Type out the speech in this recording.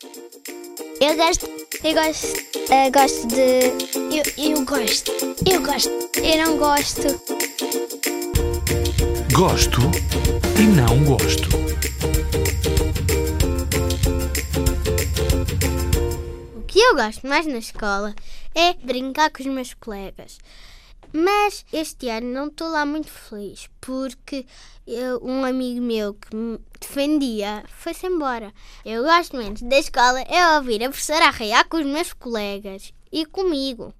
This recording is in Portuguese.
Eu gosto. Eu gosto. Eu gosto de. Eu, eu gosto. Eu gosto. Eu não gosto. Gosto e não gosto. O que eu gosto mais na escola é brincar com os meus colegas. Mas este ano não estou lá muito feliz porque eu- um amigo meu que me defendia foi-se embora. Eu gosto menos da escola é ouvir a professora arraiar com os meus colegas e comigo.